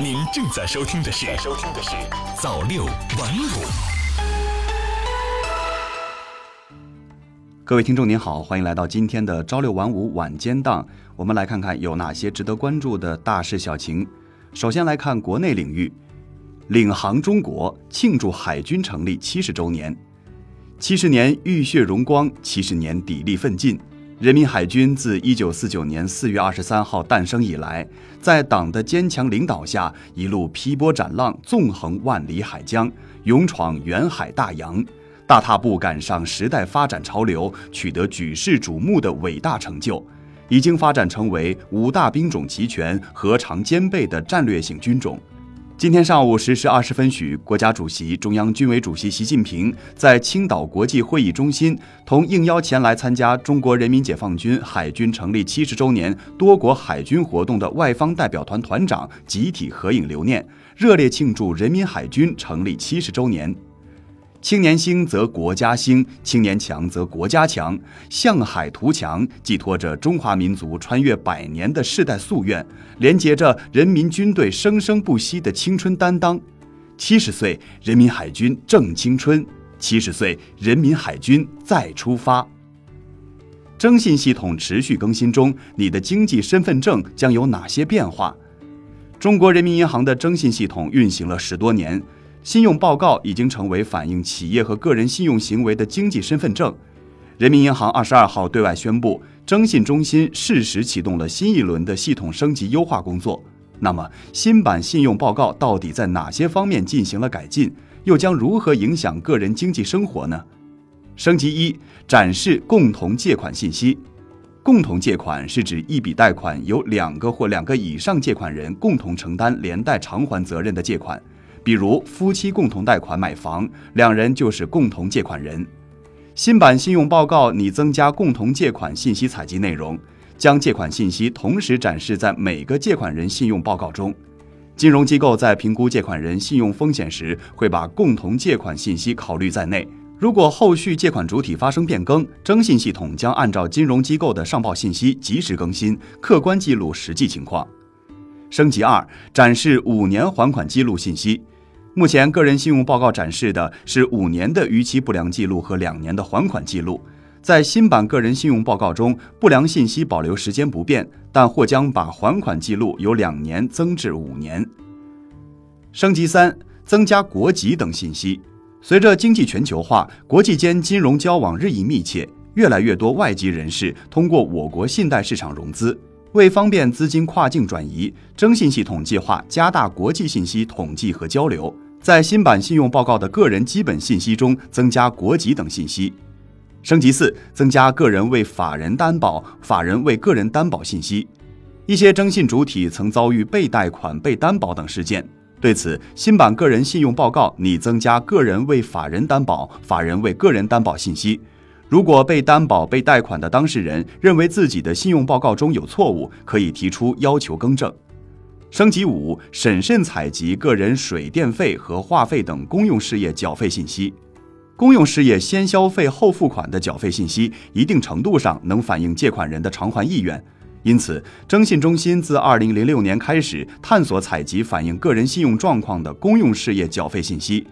您正在收听的是《收听的是早六晚五》。各位听众您好，欢迎来到今天的朝六晚五晚间档。我们来看看有哪些值得关注的大事小情。首先来看国内领域，领航中国庆祝海军成立七十周年。七十年浴血荣光，七十年砥砺奋进。人民海军自一九四九年四月二十三号诞生以来，在党的坚强领导下，一路劈波斩浪，纵横万里海疆，勇闯远海大洋，大踏步赶上时代发展潮流，取得举世瞩目的伟大成就，已经发展成为五大兵种齐全、核常兼备的战略性军种。今天上午十时二十分许，国家主席、中央军委主席习近平在青岛国际会议中心同应邀前来参加中国人民解放军海军成立七十周年多国海军活动的外方代表团团长集体合影留念，热烈庆祝人民海军成立七十周年。青年兴则国家兴，青年强则国家强。向海图强，寄托着中华民族穿越百年的世代夙愿，连接着人民军队生生不息的青春担当。七十岁，人民海军正青春；七十岁，人民海军再出发。征信系统持续更新中，你的经济身份证将有哪些变化？中国人民银行的征信系统运行了十多年。信用报告已经成为反映企业和个人信用行为的经济身份证。人民银行二十二号对外宣布，征信中心适时启动了新一轮的系统升级优化工作。那么，新版信用报告到底在哪些方面进行了改进？又将如何影响个人经济生活呢？升级一，展示共同借款信息。共同借款是指一笔贷款由两个或两个以上借款人共同承担连带偿还责任的借款。比如夫妻共同贷款买房，两人就是共同借款人。新版信用报告拟增加共同借款信息采集内容，将借款信息同时展示在每个借款人信用报告中。金融机构在评估借款人信用风险时，会把共同借款信息考虑在内。如果后续借款主体发生变更，征信系统将按照金融机构的上报信息及时更新，客观记录实际情况。升级二，展示五年还款记录信息。目前，个人信用报告展示的是五年的逾期不良记录和两年的还款记录。在新版个人信用报告中，不良信息保留时间不变，但或将把还款记录由两年增至五年。升级三，增加国籍等信息。随着经济全球化，国际间金融交往日益密切，越来越多外籍人士通过我国信贷市场融资。为方便资金跨境转移，征信系统计划加大国际信息统计和交流，在新版信用报告的个人基本信息中增加国籍等信息。升级四，增加个人为法人担保、法人为个人担保信息。一些征信主体曾遭遇被贷款、被担保等事件，对此，新版个人信用报告拟增加个人为法人担保、法人为个人担保信息。如果被担保、被贷款的当事人认为自己的信用报告中有错误，可以提出要求更正。升级五，审慎采集个人水电费和话费等公用事业缴费信息。公用事业先消费后付款的缴费信息，一定程度上能反映借款人的偿还意愿。因此，征信中心自二零零六年开始探索采集反映个人信用状况的公用事业缴费信息，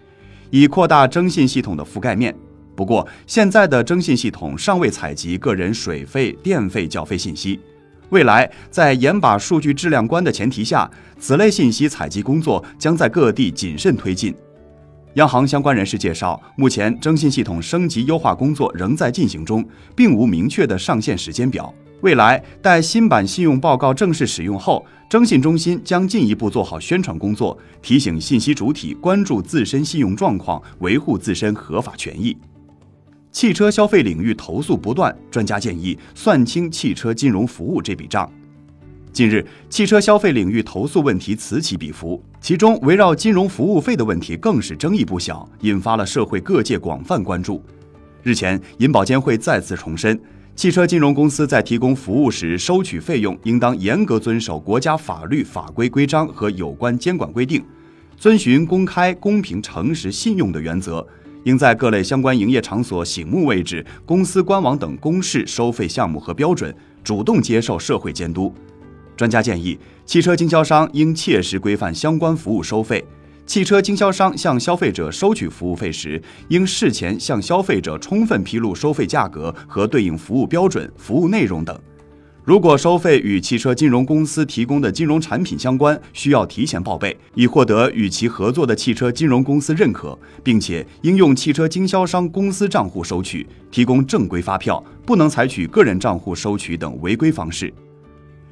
以扩大征信系统的覆盖面。不过，现在的征信系统尚未采集个人水费、电费缴费信息。未来，在严把数据质量关的前提下，此类信息采集工作将在各地谨慎推进。央行相关人士介绍，目前征信系统升级优化工作仍在进行中，并无明确的上线时间表。未来，待新版信用报告正式使用后，征信中心将进一步做好宣传工作，提醒信息主体关注自身信用状况，维护自身合法权益。汽车消费领域投诉不断，专家建议算清汽车金融服务这笔账。近日，汽车消费领域投诉问题此起彼伏，其中围绕金融服务费的问题更是争议不小，引发了社会各界广泛关注。日前，银保监会再次重申，汽车金融公司在提供服务时收取费用，应当严格遵守国家法律法规规章和有关监管规定，遵循公开、公平、诚实、信用的原则。应在各类相关营业场所醒目位置、公司官网等公示收费项目和标准，主动接受社会监督。专家建议，汽车经销商应切实规范相关服务收费。汽车经销商向消费者收取服务费时，应事前向消费者充分披露收费价格和对应服务标准、服务内容等。如果收费与汽车金融公司提供的金融产品相关，需要提前报备，以获得与其合作的汽车金融公司认可，并且应用汽车经销商公司账户收取，提供正规发票，不能采取个人账户收取等违规方式。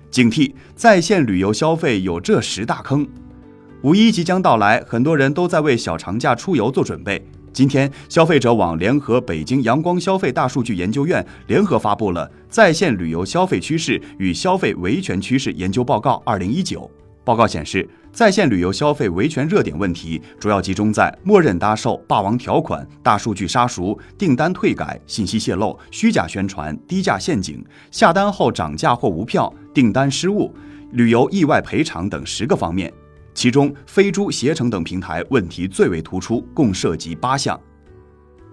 警惕在线旅游消费有这十大坑。五一即将到来，很多人都在为小长假出游做准备。今天，消费者网联合北京阳光消费大数据研究院联合发布了《在线旅游消费趋势与消费维权趋势研究报告（二零一九）》。报告显示，在线旅游消费维权热点问题主要集中在默认搭售、霸王条款、大数据杀熟、订单退改、信息泄露、虚假宣传、低价陷阱、下单后涨价或无票、订单失误、旅游意外赔偿等十个方面。其中，飞猪、携程等平台问题最为突出，共涉及八项。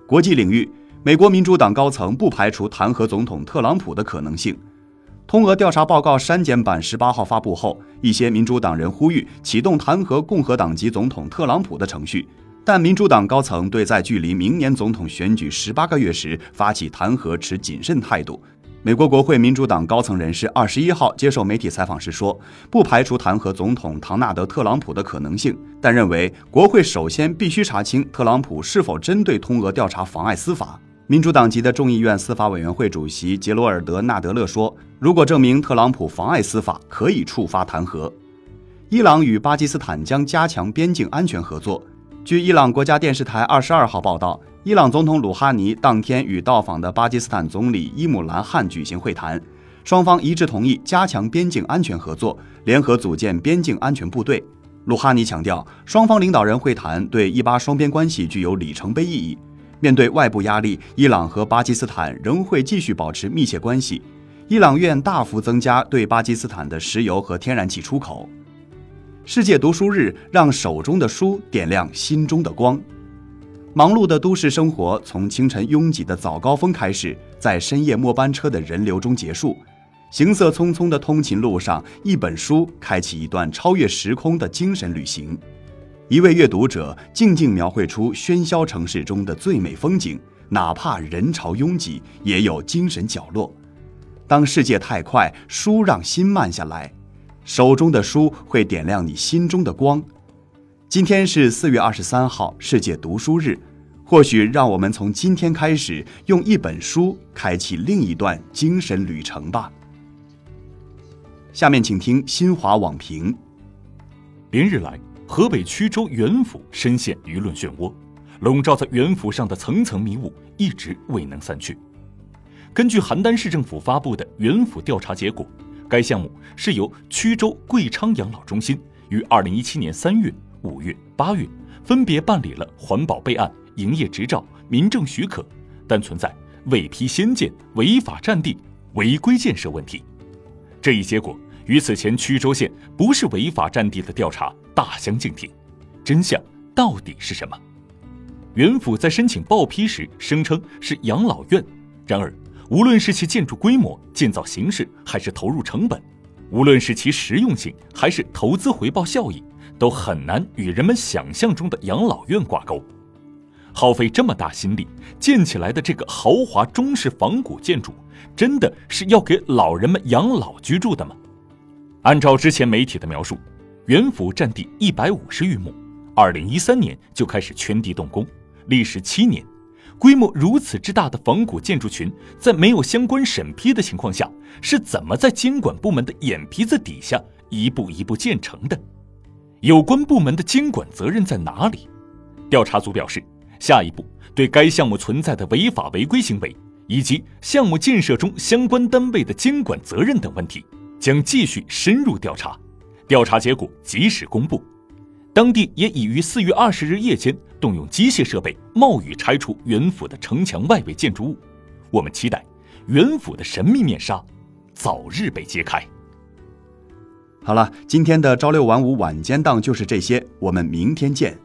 国际领域，美国民主党高层不排除弹劾总统特朗普的可能性。通俄调查报告删减版十八号发布后，一些民主党人呼吁启动弹劾共和党籍总统特朗普的程序，但民主党高层对在距离明年总统选举十八个月时发起弹劾持谨慎态度。美国国会民主党高层人士二十一号接受媒体采访时说，不排除弹劾总统唐纳德·特朗普的可能性，但认为国会首先必须查清特朗普是否针对通俄调查妨碍司法。民主党籍的众议院司法委员会主席杰罗尔德·纳德勒说，如果证明特朗普妨碍司法，可以触发弹劾。伊朗与巴基斯坦将加强边境安全合作。据伊朗国家电视台二十二号报道。伊朗总统鲁哈尼当天与到访的巴基斯坦总理伊姆兰汗举行会谈，双方一致同意加强边境安全合作，联合组建边境安全部队。鲁哈尼强调，双方领导人会谈对伊巴双边关系具有里程碑意义。面对外部压力，伊朗和巴基斯坦仍会继续保持密切关系。伊朗愿大幅增加对巴基斯坦的石油和天然气出口。世界读书日，让手中的书点亮心中的光。忙碌的都市生活从清晨拥挤的早高峰开始，在深夜末班车的人流中结束。行色匆匆的通勤路上，一本书开启一段超越时空的精神旅行。一位阅读者静静描绘出喧嚣城市中的最美风景，哪怕人潮拥挤，也有精神角落。当世界太快，书让心慢下来，手中的书会点亮你心中的光。今天是四月二十三号，世界读书日。或许让我们从今天开始，用一本书开启另一段精神旅程吧。下面请听新华网评：连日来，河北曲周原府深陷舆论漩涡，笼罩在原府上的层层迷雾一直未能散去。根据邯郸市政府发布的原府调查结果，该项目是由曲周贵昌养老中心于二零一七年三月。五月、八月分别办理了环保备案、营业执照、民政许可，但存在未批先建、违法占地、违规建设问题。这一结果与此前曲周县不是违法占地的调查大相径庭。真相到底是什么？原府在申请报批时声称是养老院，然而无论是其建筑规模、建造形式，还是投入成本，无论是其实用性，还是投资回报效益。都很难与人们想象中的养老院挂钩。耗费这么大心力建起来的这个豪华中式仿古建筑，真的是要给老人们养老居住的吗？按照之前媒体的描述，原府占地一百五十余亩，二零一三年就开始圈地动工，历时七年。规模如此之大的仿古建筑群，在没有相关审批的情况下，是怎么在监管部门的眼皮子底下一步一步建成的？有关部门的监管责任在哪里？调查组表示，下一步对该项目存在的违法违规行为以及项目建设中相关单位的监管责任等问题，将继续深入调查。调查结果及时公布。当地也已于四月二十日夜间动用机械设备，冒雨拆除原府的城墙外围建筑物。我们期待原府的神秘面纱早日被揭开。好了，今天的朝六晚五晚间档就是这些，我们明天见。